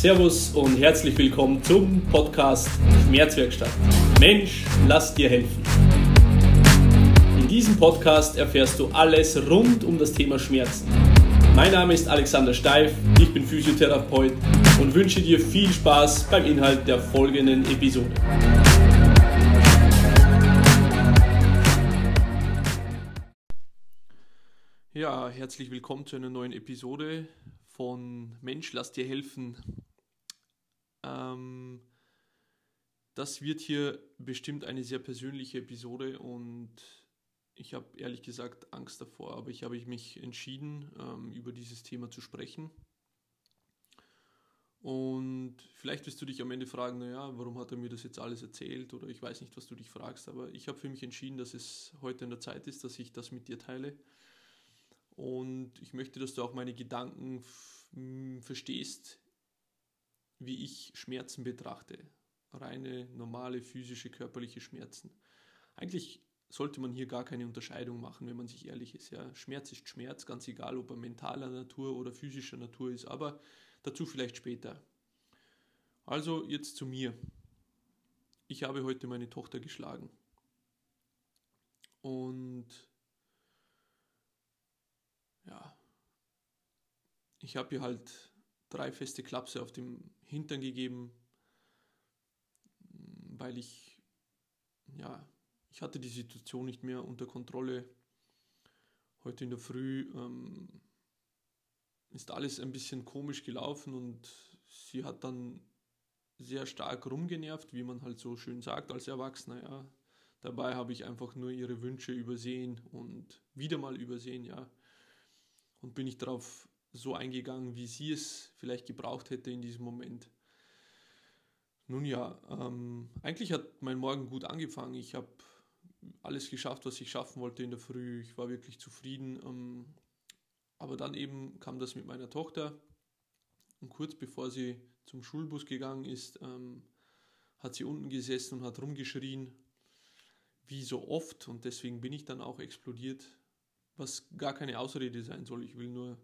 Servus und herzlich willkommen zum Podcast Schmerzwerkstatt. Mensch, lass dir helfen. In diesem Podcast erfährst du alles rund um das Thema Schmerzen. Mein Name ist Alexander Steif, ich bin Physiotherapeut und wünsche dir viel Spaß beim Inhalt der folgenden Episode. Ja, herzlich willkommen zu einer neuen Episode von Mensch, lass dir helfen. Ähm, das wird hier bestimmt eine sehr persönliche Episode und ich habe ehrlich gesagt Angst davor, aber ich habe mich entschieden, ähm, über dieses Thema zu sprechen. Und vielleicht wirst du dich am Ende fragen, naja, warum hat er mir das jetzt alles erzählt oder ich weiß nicht, was du dich fragst, aber ich habe für mich entschieden, dass es heute an der Zeit ist, dass ich das mit dir teile. Und ich möchte, dass du auch meine Gedanken verstehst, wie ich Schmerzen betrachte. Reine, normale, physische, körperliche Schmerzen. Eigentlich sollte man hier gar keine Unterscheidung machen, wenn man sich ehrlich ist. Ja, Schmerz ist Schmerz, ganz egal, ob er mentaler Natur oder physischer Natur ist, aber dazu vielleicht später. Also jetzt zu mir. Ich habe heute meine Tochter geschlagen. Und ja, ich habe ihr halt drei feste Klapse auf dem Hintern gegeben, weil ich, ja, ich hatte die Situation nicht mehr unter Kontrolle. Heute in der Früh ähm, ist alles ein bisschen komisch gelaufen und sie hat dann sehr stark rumgenervt, wie man halt so schön sagt als Erwachsener, ja. Dabei habe ich einfach nur ihre Wünsche übersehen und wieder mal übersehen, ja und bin nicht darauf so eingegangen, wie sie es vielleicht gebraucht hätte in diesem Moment. Nun ja, ähm, eigentlich hat mein Morgen gut angefangen. Ich habe alles geschafft, was ich schaffen wollte in der Früh. Ich war wirklich zufrieden. Ähm, aber dann eben kam das mit meiner Tochter. Und kurz bevor sie zum Schulbus gegangen ist, ähm, hat sie unten gesessen und hat rumgeschrien, wie so oft. Und deswegen bin ich dann auch explodiert was gar keine Ausrede sein soll. Ich will nur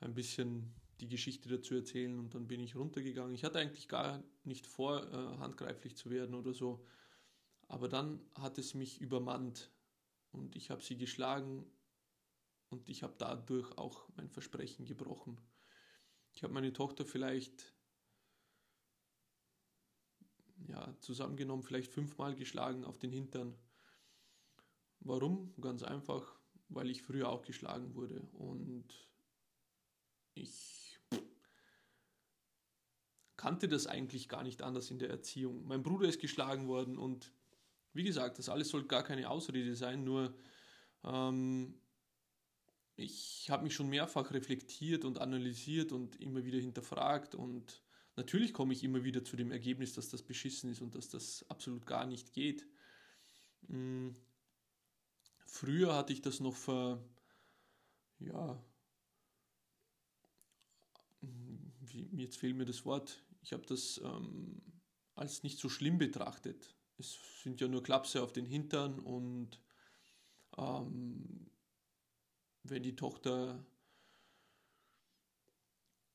ein bisschen die Geschichte dazu erzählen und dann bin ich runtergegangen. Ich hatte eigentlich gar nicht vor, äh, handgreiflich zu werden oder so. Aber dann hat es mich übermannt und ich habe sie geschlagen und ich habe dadurch auch mein Versprechen gebrochen. Ich habe meine Tochter vielleicht, ja, zusammengenommen, vielleicht fünfmal geschlagen auf den Hintern. Warum? Ganz einfach, weil ich früher auch geschlagen wurde und ich kannte das eigentlich gar nicht anders in der Erziehung. Mein Bruder ist geschlagen worden und wie gesagt, das alles soll gar keine Ausrede sein, nur ähm, ich habe mich schon mehrfach reflektiert und analysiert und immer wieder hinterfragt und natürlich komme ich immer wieder zu dem Ergebnis, dass das beschissen ist und dass das absolut gar nicht geht. Mm, Früher hatte ich das noch für, ja, wie, jetzt fehlt mir das Wort, ich habe das ähm, als nicht so schlimm betrachtet. Es sind ja nur Klapse auf den Hintern und ähm, wenn die Tochter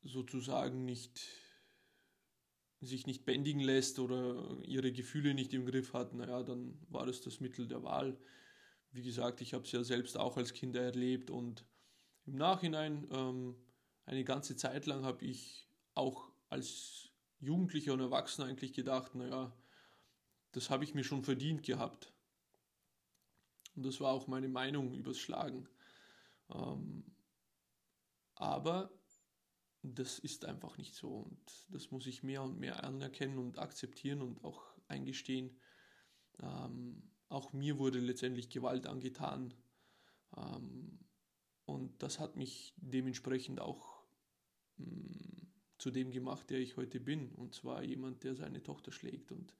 sozusagen nicht sich nicht bändigen lässt oder ihre Gefühle nicht im Griff hat, naja, dann war das das Mittel der Wahl wie gesagt, ich habe es ja selbst auch als Kind erlebt und im Nachhinein ähm, eine ganze Zeit lang habe ich auch als Jugendlicher und Erwachsener eigentlich gedacht, naja, das habe ich mir schon verdient gehabt. Und das war auch meine Meinung übers Schlagen. Ähm, aber das ist einfach nicht so und das muss ich mehr und mehr anerkennen und akzeptieren und auch eingestehen. Ähm, auch mir wurde letztendlich Gewalt angetan. Ähm, und das hat mich dementsprechend auch mh, mm, zu dem gemacht, der ich heute bin. Und zwar jemand, der seine Tochter schlägt. Und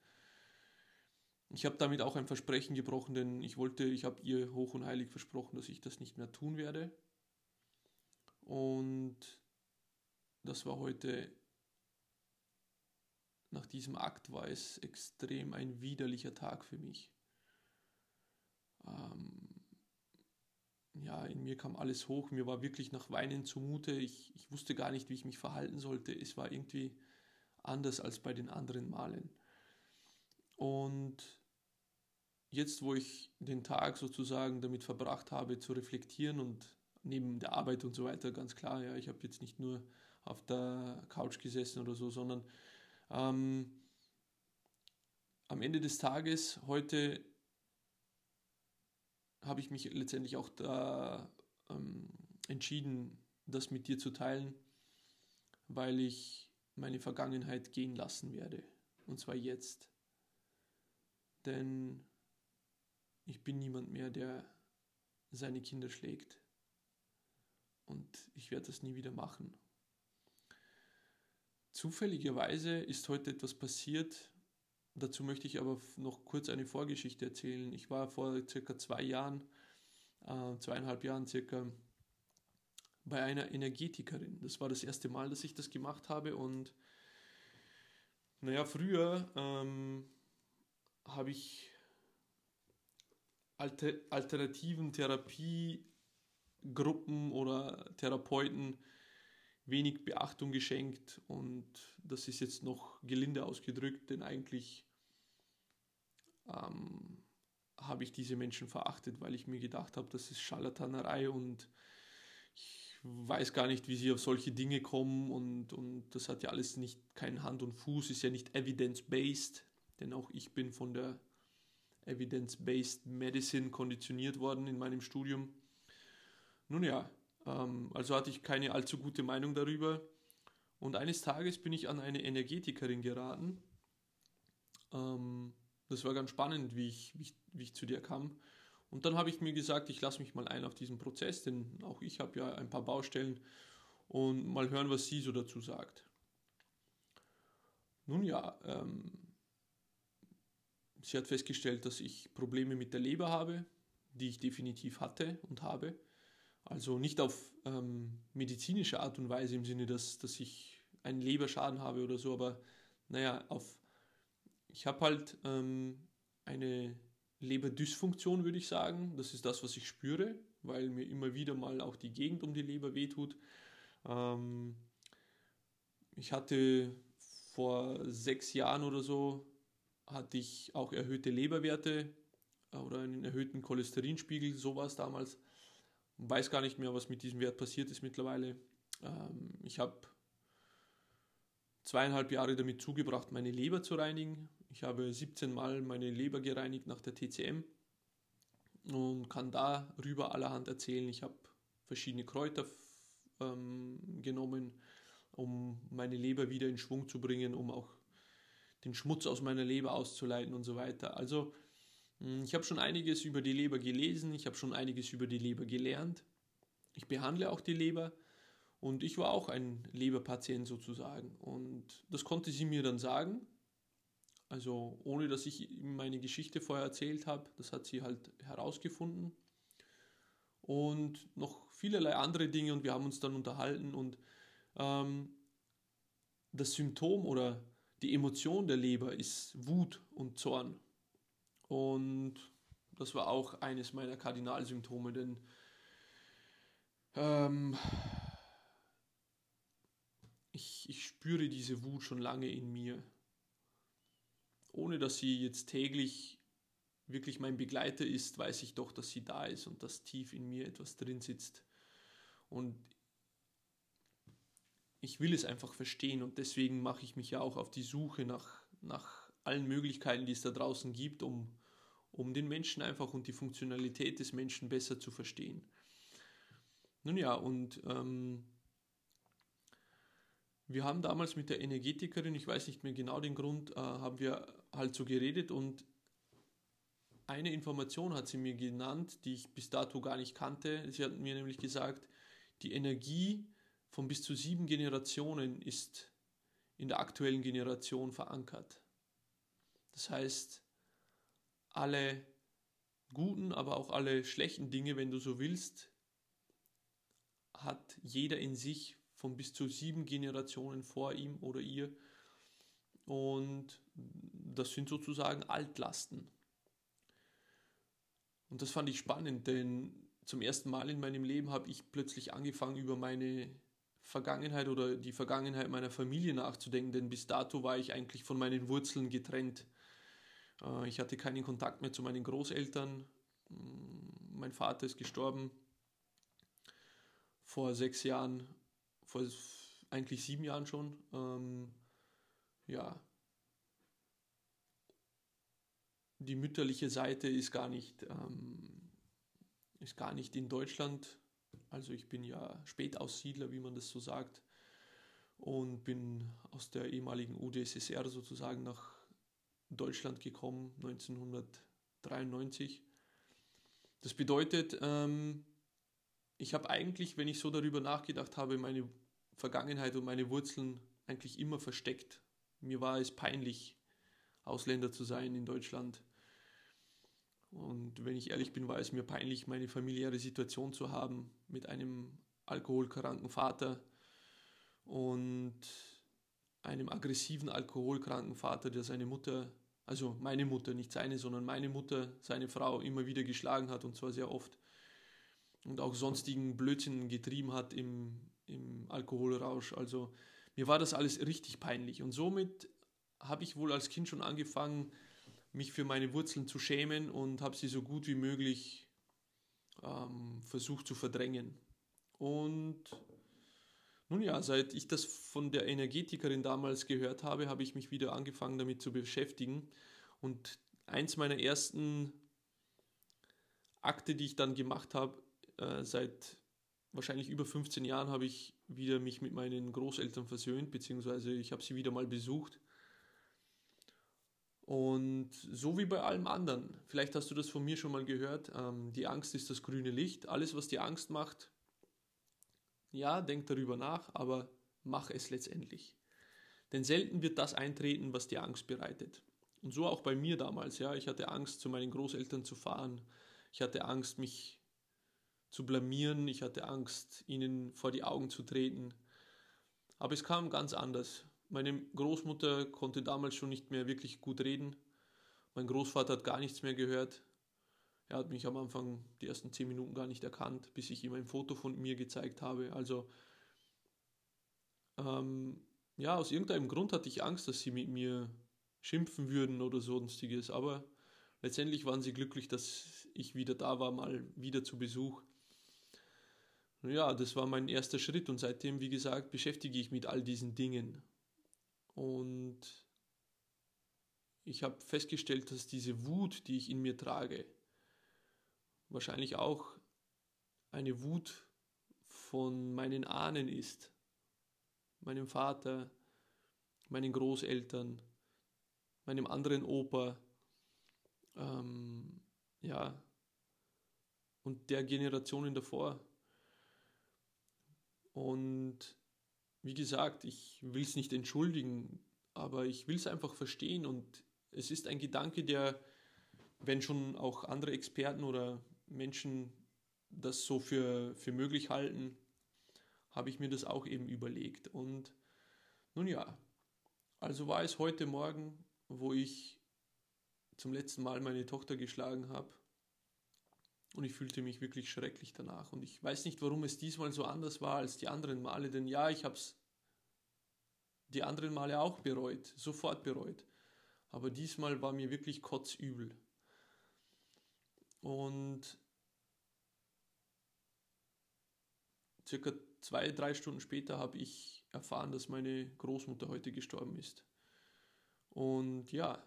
ich habe damit auch ein Versprechen gebrochen, denn ich wollte, ich habe ihr hoch und heilig versprochen, dass ich das nicht mehr tun werde. Und das war heute, nach diesem Akt war es extrem ein widerlicher Tag für mich ähm, ja, in mir kam alles hoch, mir war wirklich nach Weinen zumute, ich, ich wusste gar nicht, wie ich mich verhalten sollte. Es war irgendwie anders als bei den anderen Malen. Und jetzt, wo ich den Tag sozusagen damit verbracht habe, zu reflektieren und neben der Arbeit und so weiter, ganz klar, ja, ich habe jetzt nicht nur auf der Couch gesessen oder so, sondern ähm, am Ende des Tages, heute habe ich mich letztendlich auch da ähm, entschieden, das mit dir zu teilen, weil ich meine Vergangenheit gehen lassen werde. Und zwar jetzt. Denn ich bin niemand mehr, der seine Kinder schlägt. Und ich werde das nie wieder machen. Zufälligerweise ist heute etwas passiert. Dazu möchte ich aber noch kurz eine Vorgeschichte erzählen. Ich war vor circa zwei Jahren, äh, zweieinhalb Jahren circa, bei einer Energetikerin. Das war das erste Mal, dass ich das gemacht habe. Und naja, früher ähm, habe ich Alter, alternativen Therapiegruppen oder Therapeuten wenig Beachtung geschenkt und das ist jetzt noch gelinde ausgedrückt, denn eigentlich ähm, habe ich diese Menschen verachtet, weil ich mir gedacht habe, das ist Scharlatanerei und ich weiß gar nicht, wie sie auf solche Dinge kommen und, und das hat ja alles nicht keinen Hand und Fuß, ist ja nicht evidence-based, denn auch ich bin von der Evidence-Based Medicine konditioniert worden in meinem Studium. Nun ja, ähm, also hatte ich keine allzu gute Meinung darüber. Und eines Tages bin ich an eine Energetikerin geraten. Ähm, das war ganz spannend, wie ich, wie ich, wie ich zu dir kam. Und dann habe ich mir gesagt, ich lasse mich mal ein auf diesen Prozess, denn auch ich habe ja ein paar Baustellen und mal hören, was sie so dazu sagt. Nun ja, ähm, sie hat festgestellt, dass ich Probleme mit der Leber habe, die ich definitiv hatte und habe. Also nicht auf ähm, medizinische Art und Weise im Sinne, dass, dass ich einen Leberschaden habe oder so, aber naja, auf, ich habe halt ähm, eine Leberdysfunktion, würde ich sagen. Das ist das, was ich spüre, weil mir immer wieder mal auch die Gegend um die Leber wehtut. Ähm, ich hatte vor sechs Jahren oder so, hatte ich auch erhöhte Leberwerte äh, oder einen erhöhten Cholesterinspiegel, sowas damals weiß gar nicht mehr, was mit diesem Wert passiert ist mittlerweile. Ähm, ich habe zweieinhalb Jahre damit zugebracht, meine Leber zu reinigen. Ich habe 17 Mal meine Leber gereinigt nach der TCM und kann darüber allerhand erzählen. Ich habe verschiedene Kräuter ähm, genommen, um meine Leber wieder in Schwung zu bringen, um auch den Schmutz aus meiner Leber auszuleiten und so weiter. Also ich habe schon einiges über die Leber gelesen, ich habe schon einiges über die Leber gelernt. Ich behandle auch die Leber und ich war auch ein Leberpatient sozusagen. Und das konnte sie mir dann sagen. Also ohne dass ich meine Geschichte vorher erzählt habe, das hat sie halt herausgefunden. Und noch vielerlei andere Dinge und wir haben uns dann unterhalten und ähm, das Symptom oder die Emotion der Leber ist Wut und Zorn. Und das war auch eines meiner Kardinalsymptome, denn ähm, ich, ich spüre diese Wut schon lange in mir. Ohne dass sie jetzt täglich wirklich mein Begleiter ist, weiß ich doch, dass sie da ist und dass tief in mir etwas drin sitzt. Und ich will es einfach verstehen und deswegen mache ich mich ja auch auf die Suche nach, nach allen Möglichkeiten, die es da draußen gibt, um, um den Menschen einfach und die Funktionalität des Menschen besser zu verstehen. Nun ja, und ähm, wir haben damals mit der Energetikerin, ich weiß nicht mehr genau den Grund, äh, haben wir halt so geredet und eine Information hat sie mir genannt, die ich bis dato gar nicht kannte. Sie hat mir nämlich gesagt, die Energie von bis zu sieben Generationen ist in der aktuellen Generation verankert. Das heißt, alle guten, aber auch alle schlechten Dinge, wenn du so willst, hat jeder in sich von bis zu sieben Generationen vor ihm oder ihr. Und das sind sozusagen Altlasten. Und das fand ich spannend, denn zum ersten Mal in meinem Leben habe ich plötzlich angefangen, über meine Vergangenheit oder die Vergangenheit meiner Familie nachzudenken, denn bis dato war ich eigentlich von meinen Wurzeln getrennt. Äh, ich hatte keinen Kontakt mehr zu meinen Großeltern. Mm, mein Vater ist gestorben vor sechs Jahren, vor eigentlich sieben Jahren schon. Ähm, ja, die mütterliche Seite ist gar nicht, ähm, ist gar nicht in Deutschland. Also ich bin ja Spätaussiedler, wie man das so sagt, und bin aus der ehemaligen UdSSR sozusagen nach Deutschland gekommen, 1993. Das bedeutet, ähm, ich habe eigentlich, wenn ich so darüber nachgedacht habe, meine Vergangenheit und meine Wurzeln eigentlich immer versteckt. Mir war es peinlich, Ausländer zu sein in Deutschland. Und wenn ich ehrlich bin, war es mir peinlich, meine familiäre Situation zu haben mit einem alkoholkranken Vater und einem aggressiven alkoholkranken Vater, der seine Mutter, also meine Mutter, nicht seine, sondern meine Mutter, seine Frau immer wieder geschlagen hat und zwar sehr oft und auch sonstigen Blödsinn getrieben hat im, im Alkoholrausch. Also mir war das alles richtig peinlich und somit habe ich wohl als Kind schon angefangen, mich für meine Wurzeln zu schämen und habe sie so gut wie möglich ähm, versucht zu verdrängen. Und nun ja, seit ich das von der Energetikerin damals gehört habe, habe ich mich wieder angefangen damit zu beschäftigen. Und eins meiner ersten Akte, die ich dann gemacht habe, äh, seit wahrscheinlich über 15 Jahren habe ich wieder mich mit meinen Großeltern versöhnt, beziehungsweise ich habe sie wieder mal besucht. Und so wie bei allem anderen, vielleicht hast du das von mir schon mal gehört, ähm, die Angst ist das grüne Licht. Alles, was dir Angst macht, ja, denk darüber nach, aber mach es letztendlich. Denn selten wird das eintreten, was dir Angst bereitet. Und so auch bei mir damals, ja. Ich hatte Angst, zu meinen Großeltern zu fahren. Ich hatte Angst, mich zu blamieren. Ich hatte Angst, ihnen vor die Augen zu treten. Aber es kam ganz anders. Meine Großmutter konnte damals schon nicht mehr wirklich gut reden. Mein Großvater hat gar nichts mehr gehört. Er hat mich am Anfang die ersten zehn Minuten gar nicht erkannt, bis ich ihm ein Foto von mir gezeigt habe. Also ähm, ja, aus irgendeinem Grund hatte ich Angst, dass sie mit mir schimpfen würden oder sonstiges. Aber letztendlich waren sie glücklich, dass ich wieder da war, mal wieder zu Besuch. Ja, das war mein erster Schritt und seitdem, wie gesagt, beschäftige ich mich mit all diesen Dingen. Und ich habe festgestellt, dass diese Wut, die ich in mir trage, wahrscheinlich auch eine Wut von meinen Ahnen ist, meinem Vater, meinen Großeltern, meinem anderen Opa, ähm, ja, und der Generationen davor. Und wie gesagt, ich will es nicht entschuldigen, aber ich will es einfach verstehen. Und es ist ein Gedanke, der, wenn schon auch andere Experten oder Menschen das so für, für möglich halten, habe ich mir das auch eben überlegt. Und nun ja, also war es heute Morgen, wo ich zum letzten Mal meine Tochter geschlagen habe und ich fühlte mich wirklich schrecklich danach. Und ich weiß nicht, warum es diesmal so anders war als die anderen Male, denn ja, ich habe es die anderen Male auch bereut, sofort bereut. Aber diesmal war mir wirklich kotzübel. Und circa zwei, drei Stunden später habe ich erfahren, dass meine Großmutter heute gestorben ist. Und ja,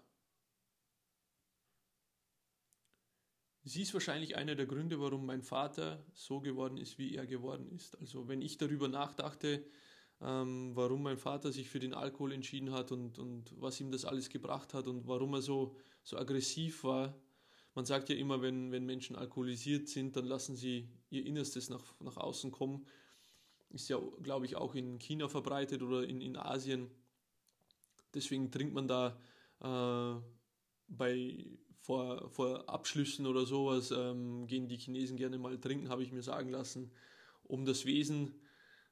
Sie ist wahrscheinlich einer der Gründe, warum mein Vater so geworden ist, wie er geworden ist. Also wenn ich darüber nachdachte, ähm, warum mein Vater sich für den Alkohol entschieden hat und, und was ihm das alles gebracht hat und warum er so, so aggressiv war. Man sagt ja immer, wenn, wenn Menschen alkoholisiert sind, dann lassen sie ihr Innerstes nach, nach außen kommen. Ist ja, glaube ich, auch in China verbreitet oder in, in Asien. Deswegen trinkt man da äh, bei vor, vor Abschlüssen oder sowas ähm, gehen die Chinesen gerne mal trinken, habe ich mir sagen lassen, um das Wesen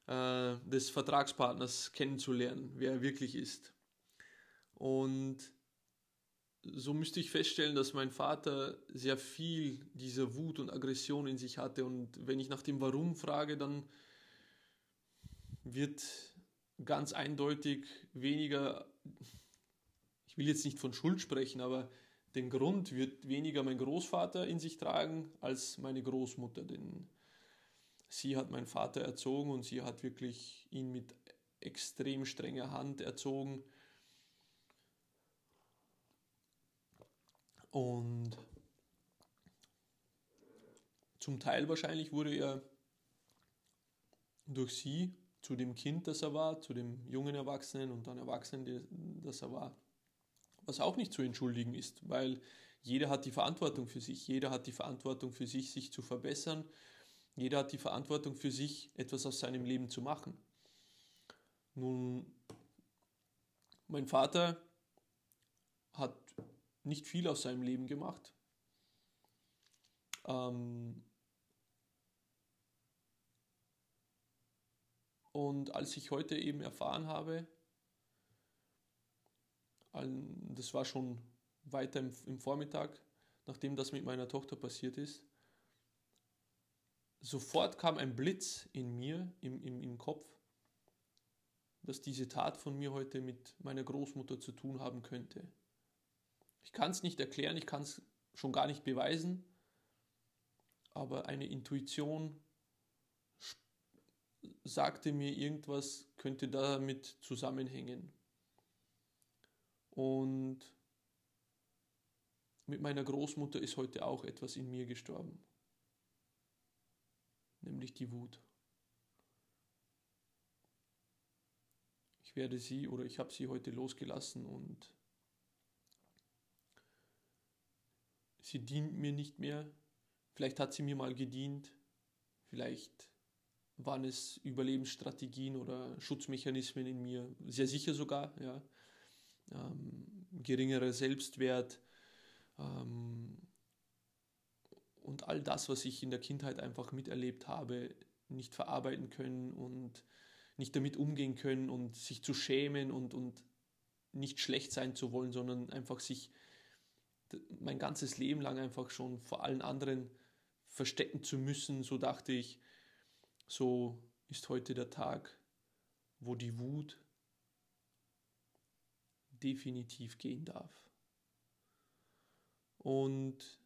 äh, des Vertragspartners kennenzulernen, wer er wirklich ist. Und so müsste ich feststellen, dass mein Vater sehr viel dieser Wut und Aggression in sich hatte. Und wenn ich nach dem Warum frage, dann wird ganz eindeutig weniger, ich will jetzt nicht von Schuld sprechen, aber den Grund wird weniger mein Großvater in sich tragen als meine Großmutter, denn sie hat meinen Vater erzogen und sie hat wirklich ihn mit extrem strenger Hand erzogen. Und zum Teil wahrscheinlich wurde er durch sie zu dem Kind, das er war, zu dem jungen Erwachsenen und dann Erwachsenen, das er war. Was auch nicht zu entschuldigen ist, weil jeder hat die Verantwortung für sich, jeder hat die Verantwortung für sich, sich zu verbessern, jeder hat die Verantwortung für sich, etwas aus seinem Leben zu machen. Nun, mein Vater hat nicht viel aus seinem Leben gemacht. Ähm und als ich heute eben erfahren habe, das war schon weiter im, Vormittag, nachdem das mit meiner Tochter passiert ist, sofort kam ein Blitz in mir, im, im, im Kopf, dass diese Tat von mir heute mit meiner Großmutter zu tun haben könnte. Ich kann es nicht erklären, ich kann es schon gar nicht beweisen, aber eine Intuition sagte mir, irgendwas könnte damit zusammenhängen. Und mit meiner Großmutter ist heute auch etwas in mir gestorben, nämlich die Wut. Ich werde sie oder ich habe sie heute losgelassen und sie dient mir nicht mehr. Vielleicht hat sie mir mal gedient, vielleicht waren es Überlebensstrategien oder Schutzmechanismen in mir, sehr sicher sogar, ja. Ähm, geringerer Selbstwert ähm, und all das, was ich in der Kindheit einfach miterlebt habe, nicht verarbeiten können und nicht damit umgehen können und sich zu schämen und, und nicht schlecht sein zu wollen, sondern einfach sich mein ganzes Leben lang einfach schon vor allen anderen verstecken zu müssen, so dachte ich, so ist heute der Tag, wo die Wut definitiv gehen darf. Und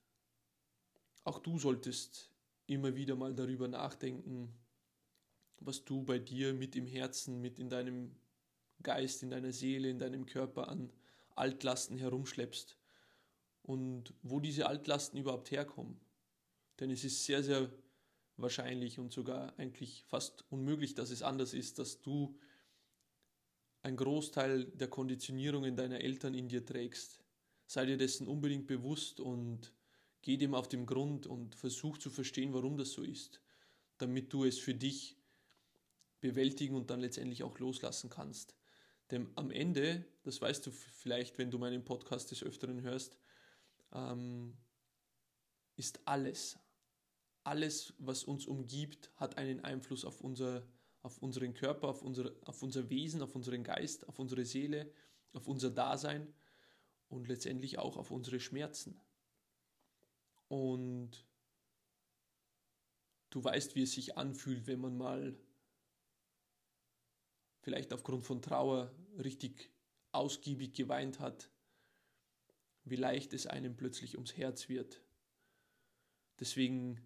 auch du solltest immer wieder mal darüber nachdenken, was du bei dir mit im Herzen, mit in deinem Geist, in deiner Seele, in deinem Körper an Altlasten herumschleppst und wo diese Altlasten überhaupt herkommen. Denn es ist sehr, sehr wahrscheinlich und sogar eigentlich fast unmöglich, dass es anders ist, dass du einen Großteil der Konditionierungen deiner Eltern in dir trägst. Sei dir dessen unbedingt bewusst und geh dem auf den Grund und versuch zu verstehen, warum das so ist, damit du es für dich bewältigen und dann letztendlich auch loslassen kannst. Denn am Ende, das weißt du vielleicht, wenn du meinen Podcast des Öfteren hörst, ähm, ist alles, alles, was uns umgibt, hat einen Einfluss auf, unser, auf unseren Körper, auf unser, auf unser Wesen, auf unseren Geist, auf unsere Seele, auf unser Dasein und letztendlich auch auf unsere Schmerzen. Und du weißt, wie es sich anfühlt, wenn man mal vielleicht aufgrund von Trauer richtig ausgiebig geweint hat, wie leicht es einem plötzlich ums Herz wird. Deswegen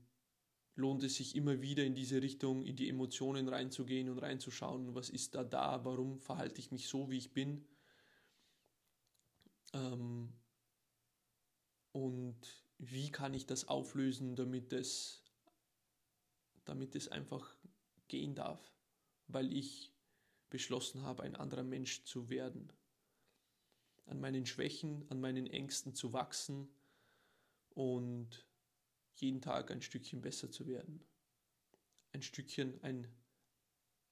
lohnt es sich immer wieder in diese Richtung, in die Emotionen reinzugehen und reinzuschauen, was ist da da, warum verhalte ich mich so, wie ich bin. Ähm, und wie kann ich das auflösen, damit es, damit es einfach gehen darf, weil ich beschlossen habe, ein anderer Mensch zu werden. An meinen Schwächen, an meinen Ängsten zu wachsen und jeden Tag ein Stückchen besser zu werden. Ein Stückchen, ein,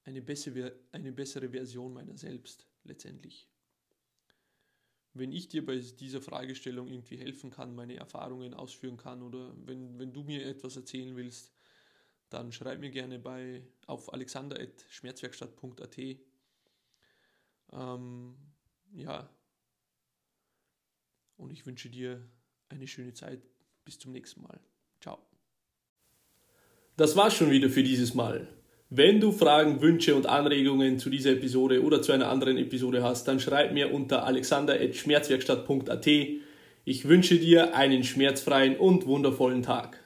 eine, bessere, eine bessere Version meiner selbst letztendlich. Wenn ich dir bei dieser Fragestellung irgendwie helfen kann, meine Erfahrungen ausführen kann oder wenn, wenn du mir etwas erzählen willst, dann schreib mir gerne bei auf alexander.schmerzwerkstatt.at ähm, ja, und ich wünsche dir eine schöne Zeit. Bis zum nächsten Mal. Ciao. Das war's schon wieder für dieses Mal. Wenn du Fragen, Wünsche und Anregungen zu dieser Episode oder zu einer anderen Episode hast, dann schreib mir unter alexander.schmerzwerkstatt.at. Ich wünsche dir einen schmerzfreien und wundervollen Tag.